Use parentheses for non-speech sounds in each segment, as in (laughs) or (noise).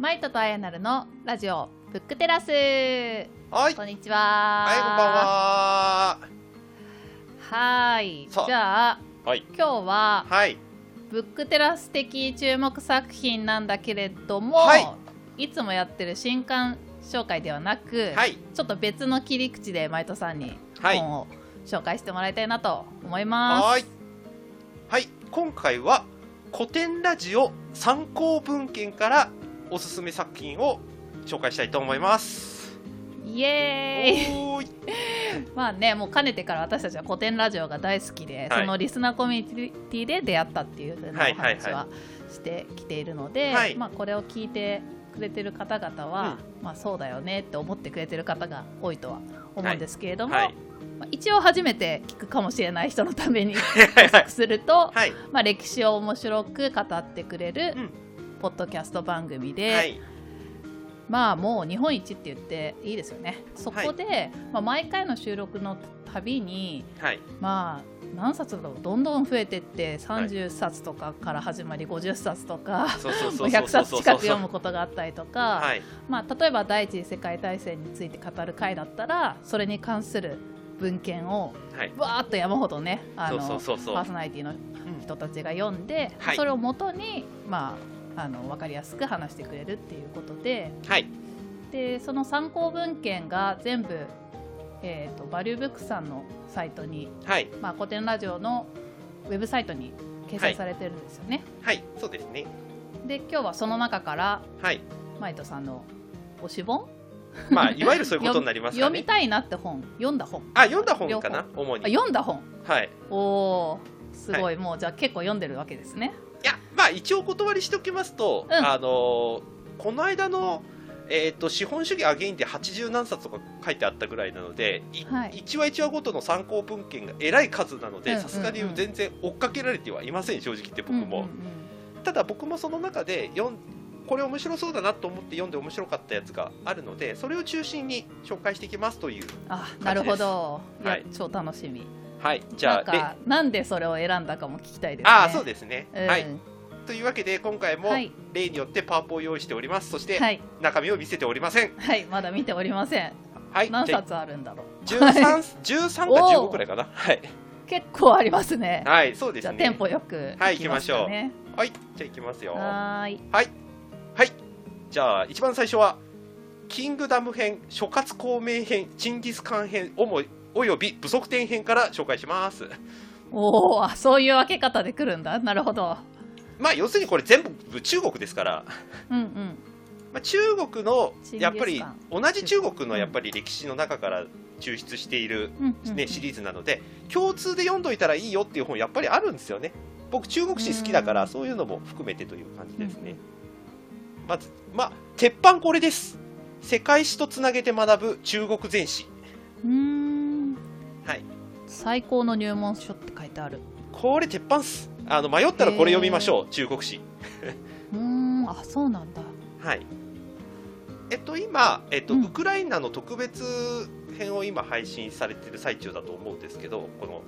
マイトとアヤナルのラジオブックテラスはい。こんにちははい、こんばんは。はーいじゃあはい。今日ははい。ブックテラス的注目作品なんだけれども、はいい、つもやってる新刊紹介ではなく、はい。ちょっと別の切り口でマイトさんにはい本を紹介してもらいたいなと思います。はい。はい。今回は古典ラジオ参考文献からおすすめ作品を紹介したいと思います。イエーイ。(laughs) まあねもうかねてから私たちは古典ラジオが大好きで、はいそのリスナーコミュニティで出会ったっていう風なはいお話はしてきているので、はいまあ、これを聞いてくれてる方々は、まあ、そうだよねって思ってくれてる方が多いとは思うんですけれども、はい。まあ、一応初めて聞くかもしれない人のために。すると、はい。まあ、歴史を面白く語ってくれるうんポッドキャスト番組で、はい。まあもう日本一って言っていいですよねそこで、まあ、毎回の収録のたびにはい。まあ何冊だろうどんどん増えてって30冊とかから始まり50冊とか、そうそうもそううそう100冊近く読むことがあったりとか、はい。まあ、例えば第一次世界大戦について語る回だったらそれに関する文献をはい。わーっと山ほどねパーソナリティの人たちが読んで、はいそれをもとに、まあ、あの分かりやすく話してくれるっていうことではい。でその参考文献が全部、えー、とバリューブックさんのサイトに、はい。まあ、古典ラジオのウェブサイトに掲載されてるんですよね。はい。そうですね。で今日はその中からはい。マイトさんの推し本？まあ、いわゆるそういうことになりますかね。(laughs) 読みたいなって本？読んだ本？あ、読んだ本かな主あに。読んだ本はい。おおーすごい、もうじゃあ結構読んでるわけですね。いや、まあ一応お断りしておきますと、うん。あのーこの間の、えー、と資本主義アゲインで80何冊とか書いてあったぐらいなので、いはい。1話1話ごとの参考文献がえらい数なのうんうんうんでさすがに全然追っかけられてはいません正直言って僕も、うんうんうん。ただ僕もその中で読んこれ面白そうだなと思って読んで面白かったやつがあるのでそれを中心に紹介していきますというあなるほど、いやはい。超楽しみはいじゃあでなんでそれを選んだかも聞きたいですね。ああそうですね、うん。はい。というわけで今回もはい。例によってパワポを用意しております。そしてはい、中身を見せておりません。はい、まだ見ておりません。はい。何冊あるんだろう。13 13か15くらいかな。はい。結構ありますね。はいそうですね。じゃあテンポよくはいきますかね。はいじゃあいきますよ。ははーいい。じゃあ一番最初はキングダム編諸葛孔明編チンギスカン編おもおよび武則天編から紹介します。おおそういう分け方で来るんだ。なるほど。まあ要するにこれ全部中国ですから、うんうん。まあ、中国のやっぱり同じ中国のやっぱり歴史の中から抽出している、ね、シリーズなので共通で読んどいたらいいよっていう本やっぱりあるんですよね。僕中国史好きだからうん。そういうのも含めてという感じですね、うんまずまあ鉄板これです。世界史とつなげて学ぶ中国全史最高の入門書って書いてある。これ鉄板っす。あの迷ったらこれ読みましょう中国史。(laughs) うーんあそうなんだ。はい。えっと今、えっとうん。ウクライナの特別編を今配信されてる最中だと思うんですけどこの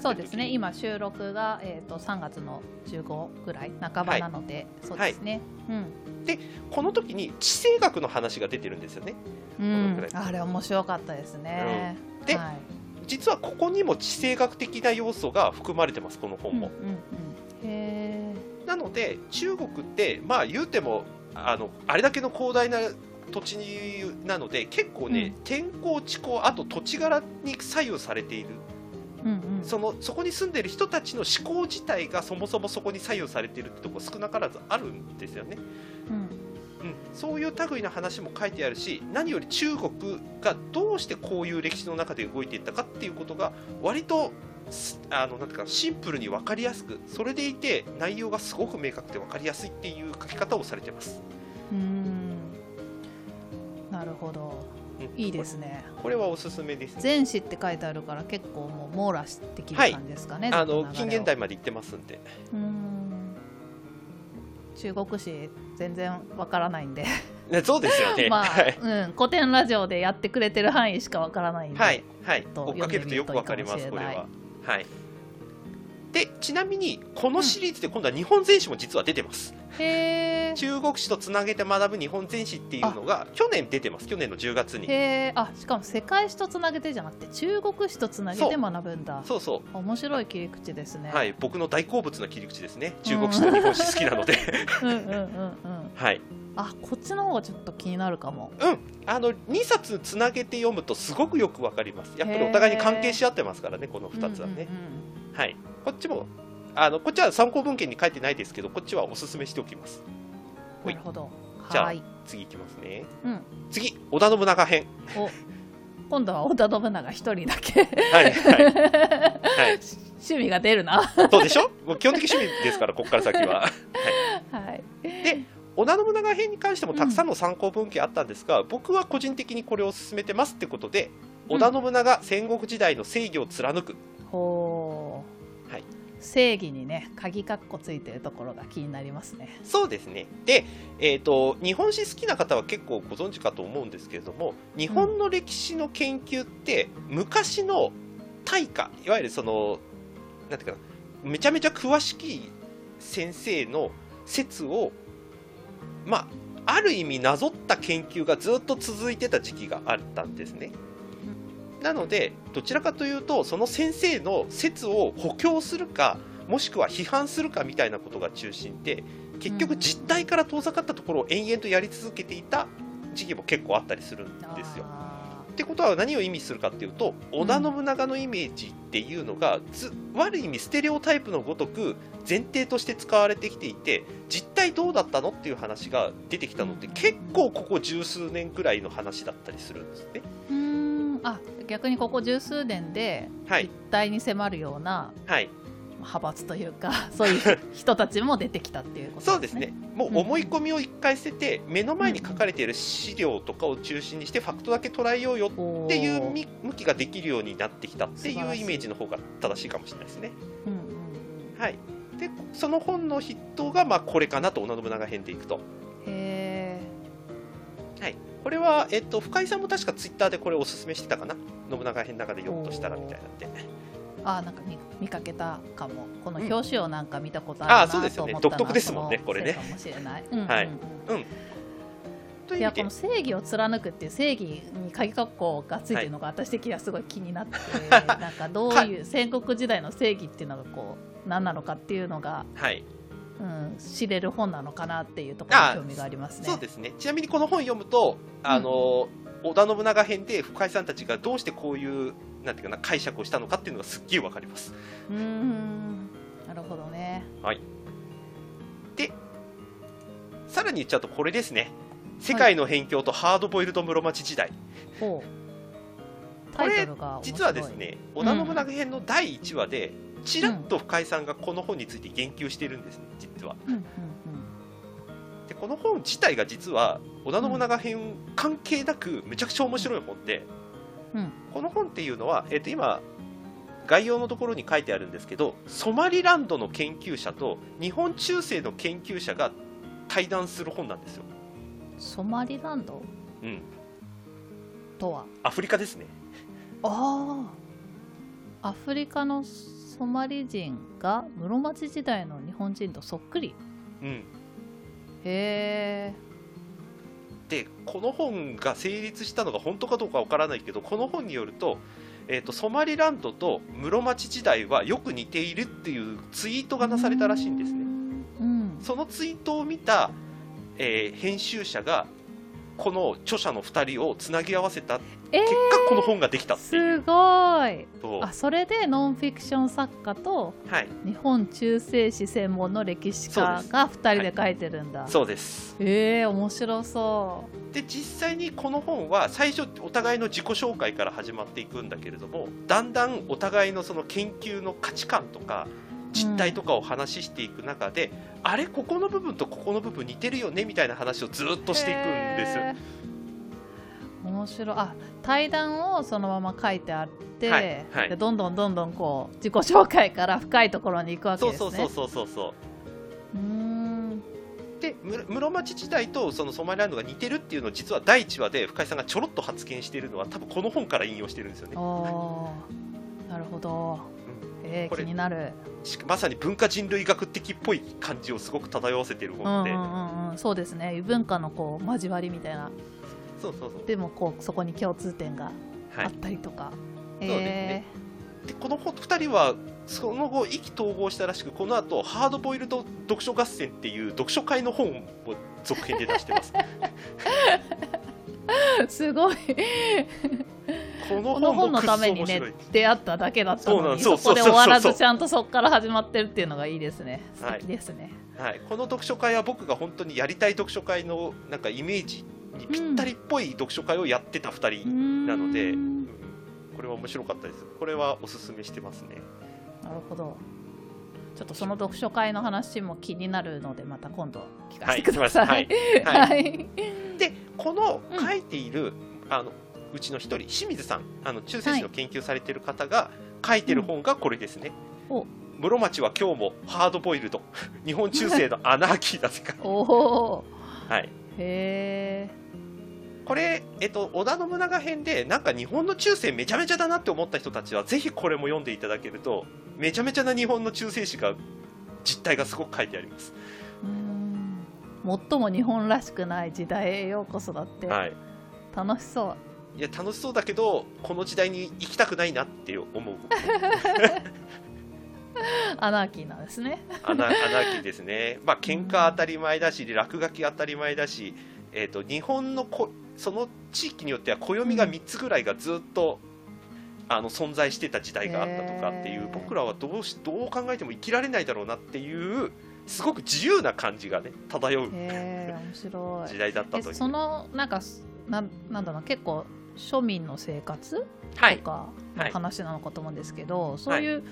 そうですね。今収録が、えー、と3月の15ぐらい半ばなので、そうですね、この時に地政学の話が出てるんですよね。うん、あれ面白かったですね、うん。ではい実はここにも地政学的な要素が含まれてますこの本も、うんうんうん、へなので中国ってまあ言うてもあのあれだけの広大な土地なので結構ね、天候地候あと土地柄に左右されている。ーうんうん。そのそこに住んでる人たちの思考自体がそもそもそこに左右されているってとこ少なからずあるんですよね、うんうん、そういう類の話も書いてあるし何より中国がどうしてこういう歴史の中で動いていったかっていうことが割とすあのなんていうかシンプルに分かりやすくそれでいて内容がすごく明確で分かりやすいっていう書き方をされてます、うーん。なるほど。うん。いいですね。これはおすすめです。ね全史って書いてあるから結構もう網羅してきる感じですかね、あのずっと流れを。近現代まで行ってますんで。うーん。中国史全然わからないんで。ねそうですよね。(laughs) まあはい、うん、古典ラジオでやってくれてる範囲しかわからないんで、はいはい。と追っかけるとよく分かりますこれは。はい。でちなみにこのシリーズで今度は日本全史も実は出てます中国史とつなげて学ぶ日本全史っていうのが去年出てます。去年の10月に。あしかも世界史とつなげてじゃなくて中国史とつなげて学ぶんだ。そうそ面白い切り口ですね。うはい僕の大好物の切り口ですね。中国史と日本史好きなので。(laughs) うんうんうんうん。(laughs) はい。あこっちの方がちょっと気になるかも。うん。あの2冊つなげて読むとすごくよくわかります。やっぱりお互いに関係し合ってますからねこの2つはね、うん。はい。こっちもあのこっちは参考文献に書いてないですけどこっちはおすすめしておきます。うんなるほど。じゃあはい次いきますね。うん。次織田信長編。お今度は織田信長一人だけ。はいはい、はい、(laughs) 趣味が出るな。そうでしょもう基本的趣味ですからここから先は。(laughs) はい。で織田信長編に関してもたくさんの参考文献あったんですが、僕は個人的にこれを進めてますってことで織田信長戦国時代の正義を貫く。ほう、はい正義にね鍵括弧ついてるところが気になりますねそうですねで、えー、と日本史好きな方は結構ご存知かと思うんですけれども日本の歴史の研究って昔の大家いわゆるそのなんていうかなめちゃめちゃ詳しい先生の説をまあある意味なぞった研究がずっと続いてた時期があったんですね。なのでどちらかというとその先生の説を補強するかもしくは批判するかみたいなことが中心で結局実態から遠ざかったところを延々とやり続けていた時期も結構あったりするんですよ。あってことは何を意味するかっていうと織田信長のイメージっていうのがず悪い意味ステレオタイプのごとく前提として使われてきていて実態どうだったのっていう話が出てきたのって結構ここ十数年くらいの話だったりするんですね。ーうーん。あ逆にここ十数年ではい。実態に迫るようなはい。派閥というか (laughs) そういう人たちも出てきたっていうこと (laughs) そうですね、もう思い込みを一回捨てて、目の前に書かれている資料とかを中心にして、ファクトだけ捉えようよっていうみ向きができるようになってきたっていうイメージの方が正しいかもしれないですね。うんうんうん。はい、でその本の筆頭がまあこれかなと、織田信長編でいくと。へはい、これは、えっと、深井さんも確かツイッターでこれおすすめしてたかな、信長編の中で読むとしたらみたいなんで。ーあなんか見見かけたかも。この表紙をなんか見たことああるなうですよね。と思った独特ですもんねこれねかもしれない、うんはい。う意味で。いやこの正義を貫くっていう正義に鍵括弧がついてるのが私的にはすごい気になって、なんかどういう戦国時代の正義っていうのがこう何なのかっていうのが、はいうん、知れる本なのかなっていうところに興味がありますね。そうですね。ちなみにこの本読むと、あの織田信長編で深井さんたちがどうしてこういうなんていうかな解釈をしたのかっていうのがすっげえわかります。うーんなるほどね。さらに言っちゃうとこれですね。世界の辺境とハードボイルド室町時代、ほう。タイトルが面白い。実はですね織田信長編の第1話でちらっと深井さんがこの本について言及してるんですね実は。うんうんでこの本自体が実は織田信長編関係なくめちゃくちゃ面白い本で、うん。この本っていうのは、えっと今概要のところに書いてあるんですけどソマリランドの研究者と日本中世の研究者が対談する本なんですよ、うん、ソマリランド？うん、とは？アフリカですね。ああアフリカのソマリ人が室町時代の日本人とそっくり。うん。へえ。でこの本が成立したのが本当かどうかわからないけどこの本によると,、えー、とソマリランドと室町時代はよく似ているっていうツイートがなされたらしいんですね。うん。そのツイートを見た、えー編集者がこの著者の2人をつなぎ合わせた。えー結果この本ができたっていすうごい。とあそれでノンフィクション作家とはい。日本中世史専門の歴史家が2人で書いてるんだ、そうです。ええ面白そで実際にこの本は最初お互いの自己紹介から始まっていくんだけれどもだんだんお互いのその研究の価値観とか実態とかを話していく中で、あれここの部分とここの部分似てるよねみたいな話をずっうとしていくんです。面白い。あ対談をそのまま書いてあって、はいはい。でどんどんどんどんこう自己紹介から深いところに行くわけですね。そうそうそうそうそうう。ーん。でむ室町時代とそのソマリランドが似てるっていうのを実は第1話で深井さんがちょろっと発言しているのは多分この本から引用してるんですよね。あーなるほど、えー、気になる。まさに文化人類学的っぽい感じをすごく漂わせてる本で、うんうんうん、そうですね。異文化のこう交わりみたいな。そうそうそう。でもこうそこに共通点があったりとか、はい、えー、そうですね。でこの2人はその後意気投合したらしくこの後ハードボイルド読書合戦っていう読書会の本を続編で出してます。(laughs) すごいこの本のためにね出会っただけだったのにそこで終わらずちゃんとそこから始まってるっていうのがいいですね。素敵ですね、はい、はい、この読書会は僕が本当にやりたい読書会のなんかイメージにぴったりっぽい読書会をやってた2人なので、うん、これは面白かったです。これはおすすめしてますね。なるほど。ちょっとその読書会の話も気になるのでまた今度聞かせてください。はい、(laughs) はい。はい、でこの書いている、うん、あのうちの一人清水さんあの中世史の研究されている方が書いてる本がこれですね。うん、室町は今日もハードボイルド (laughs) 日本中世のアナーキーだぜか。(laughs) おお。はい。へえ。これ、えっと、織田信長編で、なんか日本の中世めちゃめちゃだなって思った人たちは、ぜひこれも読んでいただけると、めちゃめちゃな日本の中世史が、実態がすごく書いてあります。うん最も日本らしくない時代へようこそだって、はい、楽しそういや楽しそうだけどこの時代に行きたくないなって思う。(laughs) アナーキーなんですね。アナ (laughs) アナーキーですね。まあ喧嘩当たり前だし落書き当たり前だし、えーと、日本のこその地域によっては暦が3つぐらいがずっとあの存在してた時代があったとかっていう僕らはどうしどう考えても生きられないだろうなっていうすごく自由な感じがね漂う時代だったという。そのなんかななんだろう結構庶民の生活とかの話なのかと思うんですけど、はい、そういう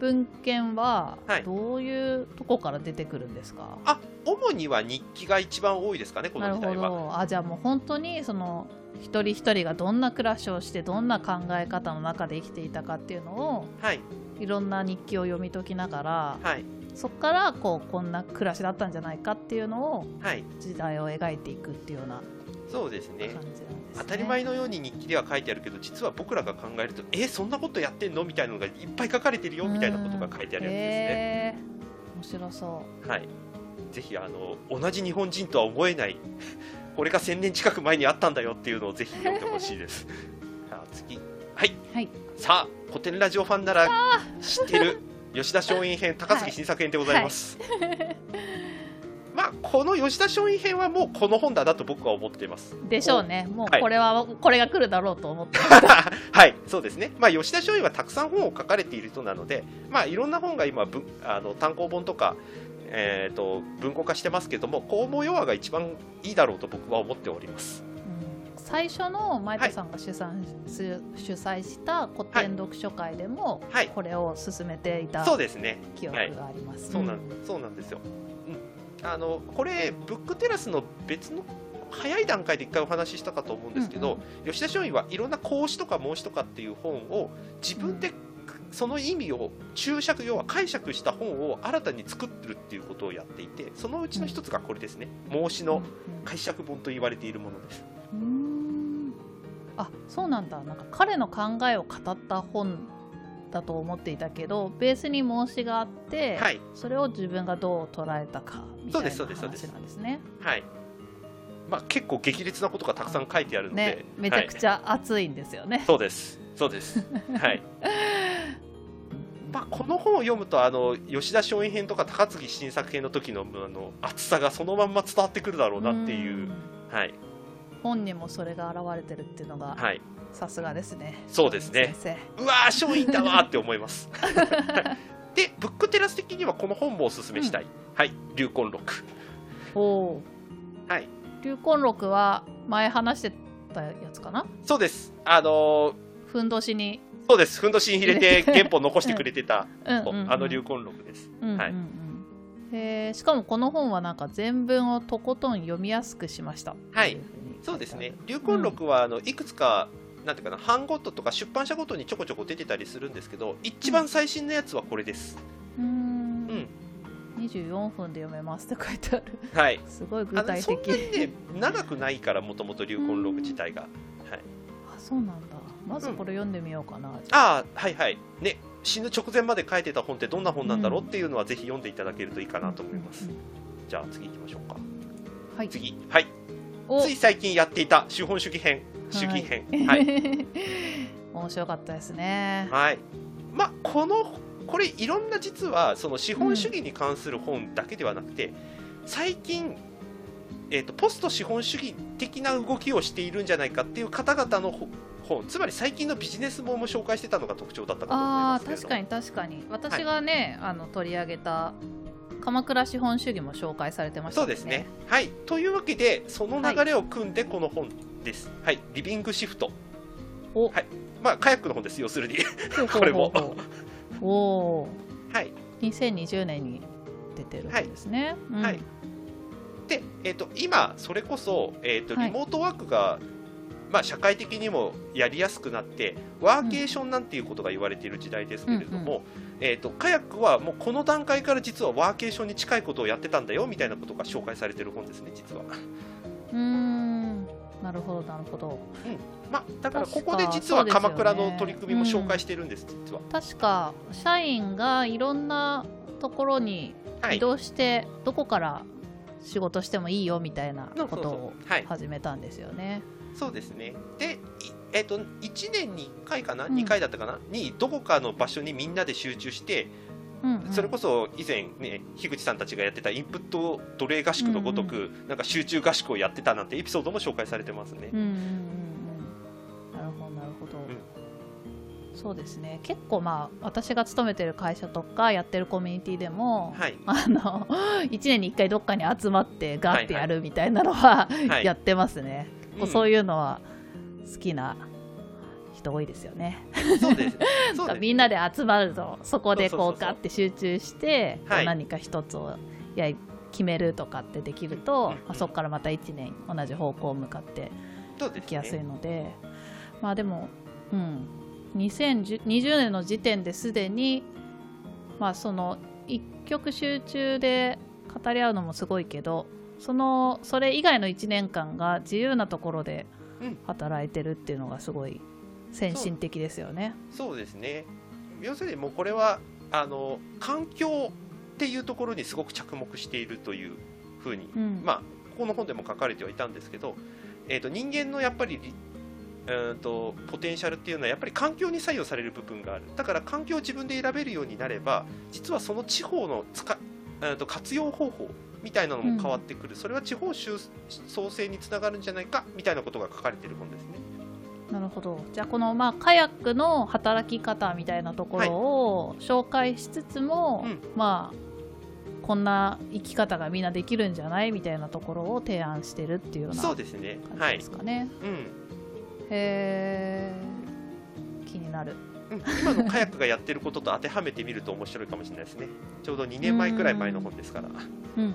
文献はどういうとこから出てくるんですか、はい、あ主には日記が一番多いですかねこの時代は。あじゃあもう本当にその一人一人がどんな暮らしをしてどんな考え方の中で生きていたかっていうのを、はい、いろんな日記を読み解きながら、はい、そこからこうこんな暮らしだったんじゃないかっていうのを、はい、時代を描いていくっていうようなそうですね、ね、当たり前のように日記では書いてあるけど実は僕らが考えるとえそんなことやってんの？みたいなのがいっぱい書かれてるよみたいなことが書いてあるやつですね。面白そう、はい、ぜひあの同じ日本人とは思えない (laughs) これが1000年近く前にあったんだよっていうのをぜひ読んでほしいです。(laughs) さあ次。はい、はい、さあ古典ラジオファンなら知ってる吉田松陰編高杉新作編でございます。はいはいまあ、この吉田松陰編はもうこの本だなと僕は思っています。でしょうね。もうこれは、はい、これが来るだろうと思って (laughs) はい、そうですね。まあ、吉田松陰はたくさん本を書かれている人なので、まあ、いろんな本が今、あの単行本とか、えーと、文庫化してますけども、公募弱が一番いいだろうと僕は思っております。最初の前田さんが主催,、主催した古典読書会でも、これを進めていたそうですね記憶があります。そうなんそうなんですよ。あのこれブックテラスの別の早い段階で一回お話ししたかと思うんですけど、うんうん、吉田松陰はいろんな孔子とか孟子とかっていう本を自分でその意味を注釈要は解釈した本を新たに作ってるっていうことをやっていてそのうちの一つがこれですね。孟子の解釈本と言われているものです。うん。あそうなん。だなん。か彼の考えを語った本だと思っていたけどベースに申しがあって、はい、それを自分がどう捉えたかみたいな話なんですね。はい。まあ、結構激烈なことがたくさん書いてあるので、ね、めちゃくちゃ熱いんですよね。はい、そうですそうです。(laughs) はい。まあ、この本を読むとあの吉田松陰編とか高槻新作編の時のあの熱さがそのまんま伝わってくるだろうなっていう。はい、本にもそれが現れてるっていうのが、はい、さすがですね。そうですね。うわー松陰だわって思います。(laughs) (laughs) でブックテラス的にはこの本もおすすめしたい、うん、はい流魂録。おおはい。流魂録は前話してたやつかな？そうです。あのー、ふんどしに。そうです。ふんどしに入れて (laughs) 原本残してくれてた、あの流魂録です、うんうんうん、はい。えしかもこの本はなんか全文をとことん読みやすくしました。はい。そうですね。流魂録はあのいくつかなんていうかな版ごととか出版社ごとにちょこちょこ出てたりするんですけど一番最新のやつはこれです。うん。うん。24分で読めますって書いてある。はい。(laughs) すごい具体的。そんなにね長くないからもともと流魂録自体が。はい。あそうなんだ。まずこれ読んでみようかな、うん、あ。あはいはい。ね死ぬ直前まで書いてた本ってどんな本なんだろうっていうのはぜひ読んでいただけるといいかなと思います、じゃあ次行きましょうか。はい。次。はい。つい最近やっていた資本主義編主義編。はい、(laughs) 面白かったですね。はい。まあこのこれいろんな実はその資本主義に関する本だけではなくて、うん、最近えーと、ポスト資本主義的な動きをしているんじゃないかっていう方々の本つまり最近のビジネス本も紹介してたのが特徴だったかと思います確かに確かに。私がね、はい、あの取り上げた鎌倉資本主義も紹介されてました、ね、そうですね。はい。というわけでその流れを組んでこの本です、はい、はい、リビングシフト。お。はい。まあカヤックの本です要するに。(laughs) これも。おおはい。2020年に出てるんですね、はい、うん。はい。で、えーと、今、それこそ、えーと、リモートワークが、はい、まあ、社会的にもやりやすくなってワーケーションなんていうことが言われている時代ですけれども、うん、えーと、カヤックはもうこの段階から実はワーケーションに近いことをやってたんだよみたいなことが紹介されている本ですね、実は。うんなるほどなるほど、うん。まあ、だからここで実は鎌倉の取り組みも紹介してるんです、実は。確か社員がいろんなところに移動して、どこから仕事してもいいよみたいなことを始めたんですよね。そうですね。で、えーと、1年に1回かな、うん、2回だったかな？にどこかの場所にみんなで集中して、うんうん、それこそ以前ね樋口さんたちがやってたインプット奴隷合宿のごとく、うんうん、なんか集中合宿をやってたなんてエピソードも紹介されてますね。うんうんうんそうですね。結構まあ私が勤めてる会社とかやってるコミュニティでも、はい、(laughs) あの1年に1回どっかに集まってガッてやるみたいなのは、はいはい、やってますね、はい、そういうのは好きな人多いですよね。そうです。(laughs) みんなで集まるとそこでこうガッて集中して何か一つをや決めるとかってできると、まあ、そこからまた1年同じ方向向かっていきやすいので、ね、まあでもうん。2020年の時点ですでに、まあ、その一極集中で語り合うのもすごいけどそのそれ以外の1年間が自由なところで働いてるっていうのがすごい先進的ですよね。そうですね要するにもうこれはあの環境っていうところにすごく着目しているというふうに、うん、まあここの本でも書かれてはいたんですけど、えーと人間のやっぱりうんとポテンシャルっていうのはやっぱり環境に左右される部分があるだから環境を自分で選べるようになれば実はその地方の使うんと活用方法みたいなのも変わってくる、うん、それは地方創生につながるんじゃないかみたいなことが書かれている本ですね。なるほど。じゃあこの、まあ、カヤックの働き方みたいなところを紹介しつつも、はいうん、まあこんな生き方がみんなできるんじゃないみたいなところを提案してるっていうような感じですかね。はい、うん。へえ気になる、うん、今のカヤックがやってることと当てはめてみると面白いかもしれないですね。ちょうど2年前くらい前の本ですから。うん。うんうん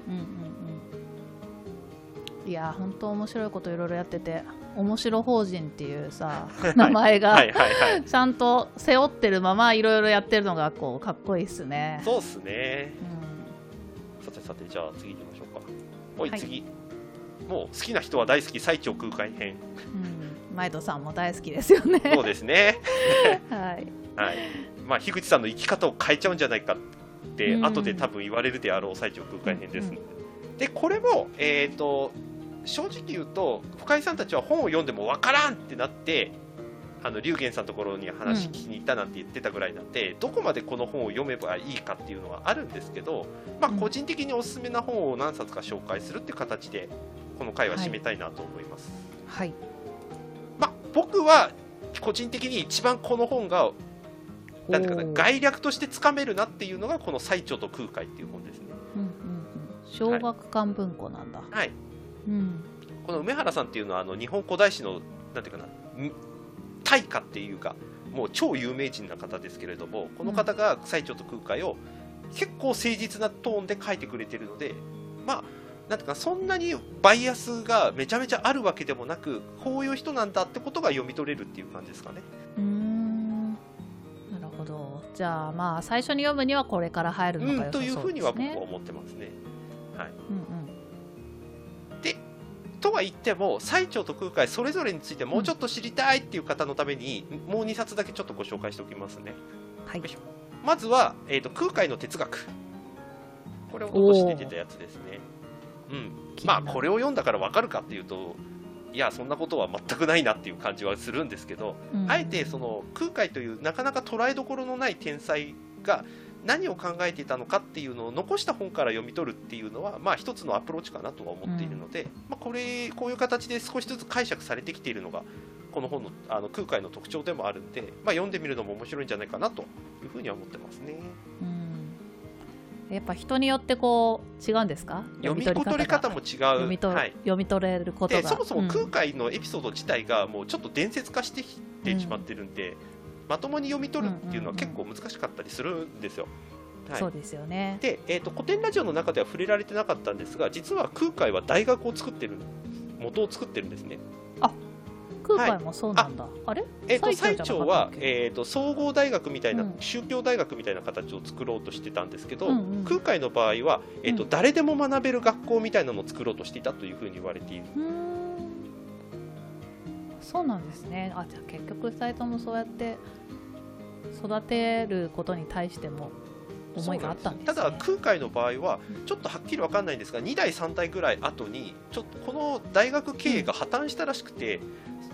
うん。いや本当面白いこといろいろやってて面白法人っていうさ名前がちゃんと背負ってるままいろいろやってるのがこうかっこいいっすね。そうっすね、うん、さてさてじゃあ次行きましょうか。おい、はい、次。もう好きな人は大好き最長空海編、うん。マイドさんも大好きですよね。そうですね。(laughs) はい。はい。まあ、樋口さんの生き方を変えちゃうんじゃないかって、うん、後で多分言われるであろう最長空間編です。うん、で、これも、えっ、ー、と、正直言うと、深井さんたちは本を読んでもわからんってなって、あの龍玄さんのところに話聞きに行ったなんて言ってたぐらいなんで、うん、どこまでこの本を読めばいいかっていうのはあるんですけど、まあ、個人的におすすめな本を何冊か紹介するっていう形でこの回は締めたいなと思います。はい、はい僕は個人的に一番この本がなんていうかな概略としてつかめるなっていうのがこの「最澄と空海」っていう本ですね。うんうんうん、小学館文庫なんだ。はい。うん、この梅原さんっていうのはあの日本古代史のなんていうかな大家っていうかもう超有名人な方ですけれどもこの方が「最澄と空海」を結構誠実なトーンで書いてくれてるのでまあなんていうかそんなにバイアスがめちゃめちゃあるわけでもなくこういう人なんだってことが読み取れるっていう感じですかね。うん。なるほど。じゃあまあ最初に読むにはこれから入るのが、ね。うん、というふうには僕は思ってますね。はい。うんうん、でとは言っても最澄と空海それぞれについてもうちょっと知りたいっていう方のために、うん、もう2冊だけちょっとご紹介しておきますね。はい。まずは、えーと、空海の哲学。これを残して出たやつですね。うん。まあこれを読んだから分かるかっていうといやそんなことは全くないなっていう感じはするんですけど、うん、あえてその空海というなかなか捉えどころのない天才が何を考えていたのかっていうのを残した本から読み取るっていうのは、まあ、一つのアプローチかなとは思っているので、うん、まあ、これこういう形で少しずつ解釈されてきているのがこの本のあの空海の特徴でもあるんで、まあ、読んでみるのも面白いんじゃないかなというふうには思ってますね。うん。やっぱ人によってこう違うんですか？読み取り方も違う。読み,、はい、読み取れることが。そもそも空海のエピソード自体がもうちょっと伝説化してきてしまってるんで、うん、まともに読み取るっていうのは結構難しかったりするんですよ。はい、そうですよね。で、えーと、古典ラジオの中では触れられてなかったんですが実は空海は大学を作ってる元を作ってるんですね。あ空海もそうなんだ、はい、あれ？えっ、ー、と最長は、えーと、総合大学みたいな、うん、宗教大学みたいな形を作ろうとしてたんですけど、うんうん、空海の場合は、えーと、うん、誰でも学べる学校みたいなのを作ろうとしていたというふうに言われている。そうなんですね。あじゃあ結局2人ともそうやって育てることに対しても思いがあったんです、ね、ただ空海の場合はちょっとはっきり分かんないんですが2代3代ぐらい後にちょっとこの大学経営が破綻したらしくて、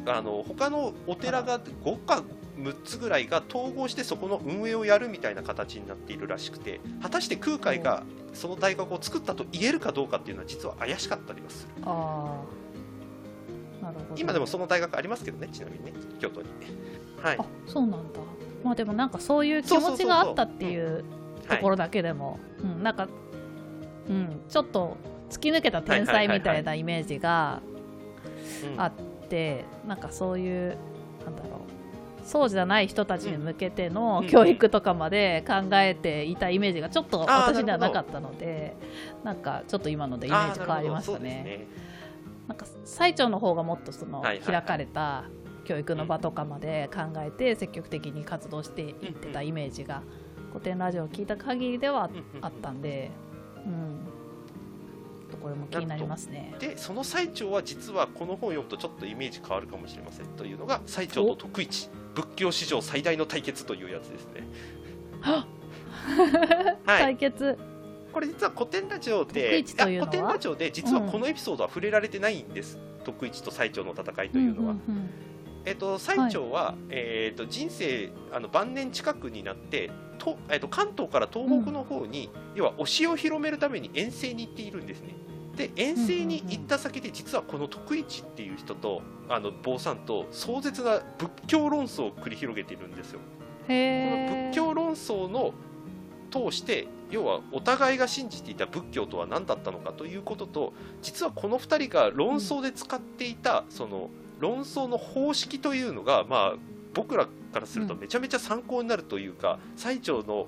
うん、あの他のお寺が5か6つぐらいが統合してそこの運営をやるみたいな形になっているらしくて果たして空海がその大学を作ったと言えるかどうかっていうのは実は怪しかったりはする今でもその大学ありますけどねちなみにね京都に。はい。あそうなんだ。まあでもなんかそういう気持ちがあったっていうところだけでも、なんか、うん、ちょっと突き抜けた天才みたいなイメージがあって、なんかそういうなんだろう。そうじゃない人たちに向けての教育とかまで考えていたイメージがちょっと私にはなかったのでなんかちょっと今のでイメージ変わりましたね。なんか最長の方がもっとその開かれた教育の場とかまで考えて積極的に活動していってたイメージが古典ラジオを聞いた限りではあったんで、うん、これも気になりますね。でその最澄は実はこの本を読むとちょっとイメージ変わるかもしれませんというのが最澄と徳一。仏教史上最大の対決というやつですね。ははい、対決これ実は古典ラジオで古典ラジオで実はこのエピソードは触れられてないんです、うん、徳一と最澄の戦いというのは、うんうんうんえっと、最澄は、はい、えっと、人生あの晩年近くになってと、えっと、関東から東北の方に、うん、要は推しを広めるために遠征に行っているんですね。で遠征に行った先で実はこの徳一っていう人とあの坊さんと壮絶な仏教論争を繰り広げているんですよ。この仏教論争の通して要はお互いが信じていた仏教とは何だったのかということと実はこの2人が論争で使っていた、その論争の方式というのが、まあ、僕らからするとめちゃめちゃ参考になるというか、うん、最長の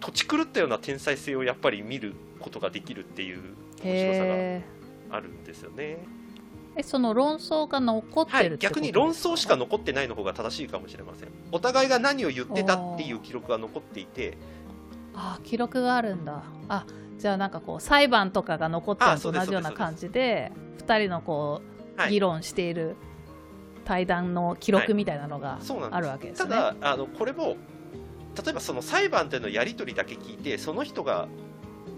土地狂ったような天才性をやっぱり見ることができるっていう面白さがあるんですよね。えその論争が残ってる、はい、逆に論争しか残ってないの方が正しいかもしれません。お互いが何を言ってたっていう記録が残っていてあ記録があるんだ。あじゃあなんかこう裁判とかが残ってると同じような感じで2人のこう議論している対談の記録みたいなのがあるわけですね、はい、ただあのこれも例えばその裁判でのやり取りだけ聞いてその人が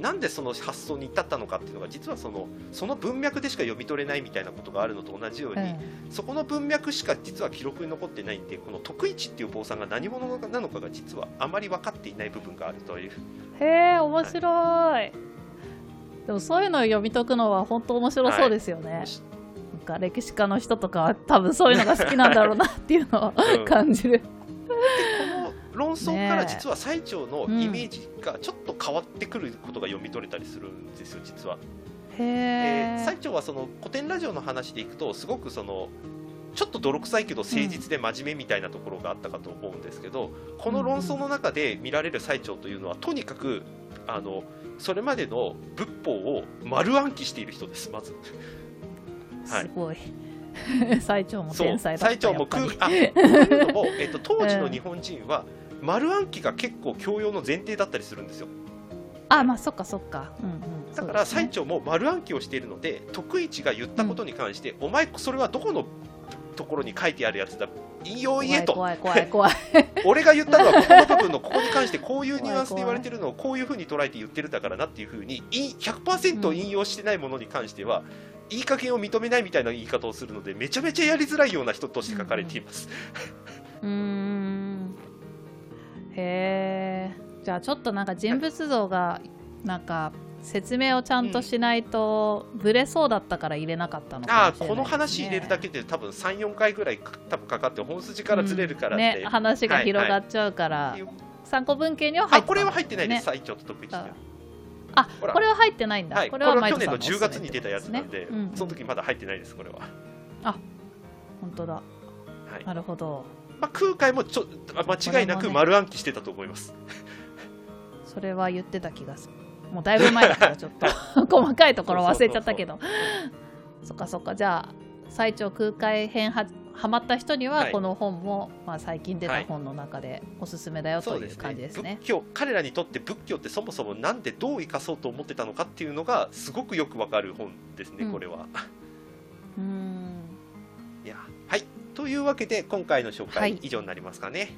なんでその発想に至ったのかっていうのが実はそのその文脈でしか読み取れないみたいなことがあるのと同じように、そこの文脈しか実は記録に残ってないんでこの徳一っていう坊さんが何者なのかが実はあまり分かっていない部分があるという。へえ面白い、はい、でもそういうのを読み解くのは本当面白そうですよね、はい。か歴史家の人とかは多分そういうのが好きなんだろうなっていうのを (laughs) 感じる、論争から実は最澄のイメージがちょっと変わってくることが読み取れたりするんですよ実は。へ最澄はその古典ラジオの話でいくとすごくそのちょっと泥臭いけど誠実で真面目みたいなところがあったかと思うんですけど、この論争の中で見られる最澄というのはとにかくあのそれまでの仏法を丸暗記している人ですまず。(laughs) すごい。(laughs) 最長も天才だった最長も空あいうのも、えっと、当時の日本人は丸暗記が結構教養の前提だったりするんですよ。あまあそっかそっか、うんうん、だから最長も丸暗記をしているので徳一が言ったことに関して、うん、お前それはどこのところに書いてあるやつだ。引用言えと。怖い怖い怖い (laughs) 俺が言ったのはここの部分のここに関してこういうニュアンスで言われてるのをこういうふうに捉えて言ってるんだからなっていうふうに100%引用してないものに関しては、いい加減を認めないみたいな言い方をするのでめちゃめちゃやりづらいような人として書かれています。うんへえじゃあちょっとなんか人物像がなんか説明をちゃんとしないと、ぶれそうだったから入れなかったのかもしれない、ね、あこの話入れるだけで多分34回ぐらい多分かかって本筋からずれるからって、うん、ね、話が広がっちゃうから、はい。はい、参考文献には入ってこれは入ってないです、最長と特一あこれは入ってないんだ、はい、これは去年の10月に出たやつなんで、うん、その時まだ入ってないですこれは。あ本当だ、はい、なるほど、まあ、空海もちょ間違いなく丸暗記してたと思います、ね、(laughs) それは言ってた気がする。もうだいぶ前だからちょっと。(laughs) 細かいところ忘れちゃったけど。そっかそっか。じゃあ最長空海編ははまった人にはこの本も、まあ、最近出た本の中でおすすめだよという感じですね。はい、仏教彼らにとって仏教ってそもそもなんでどう生かそうと思ってたのかっていうのがすごくよくわかる本ですね、うん、これは。うん。いやはいというわけで今回の紹介以上になりますかね。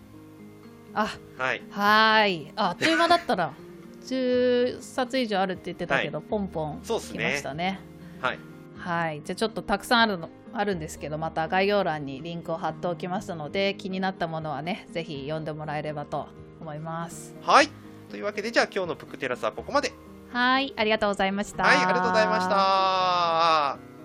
はい、あはいはいあっという間だったら (laughs) 10冊以上あるって言ってたけど、はい、ポンポン来ましたね。ねはい、はい、じゃあちょっとたくさんあるのあるんですけどまた概要欄にリンクを貼っておきますので気になったものはねぜひ読んでもらえればと思います。はいというわけでじゃあ今日のブックテラスはここまで。はいありがとうございました。はいありがとうございました。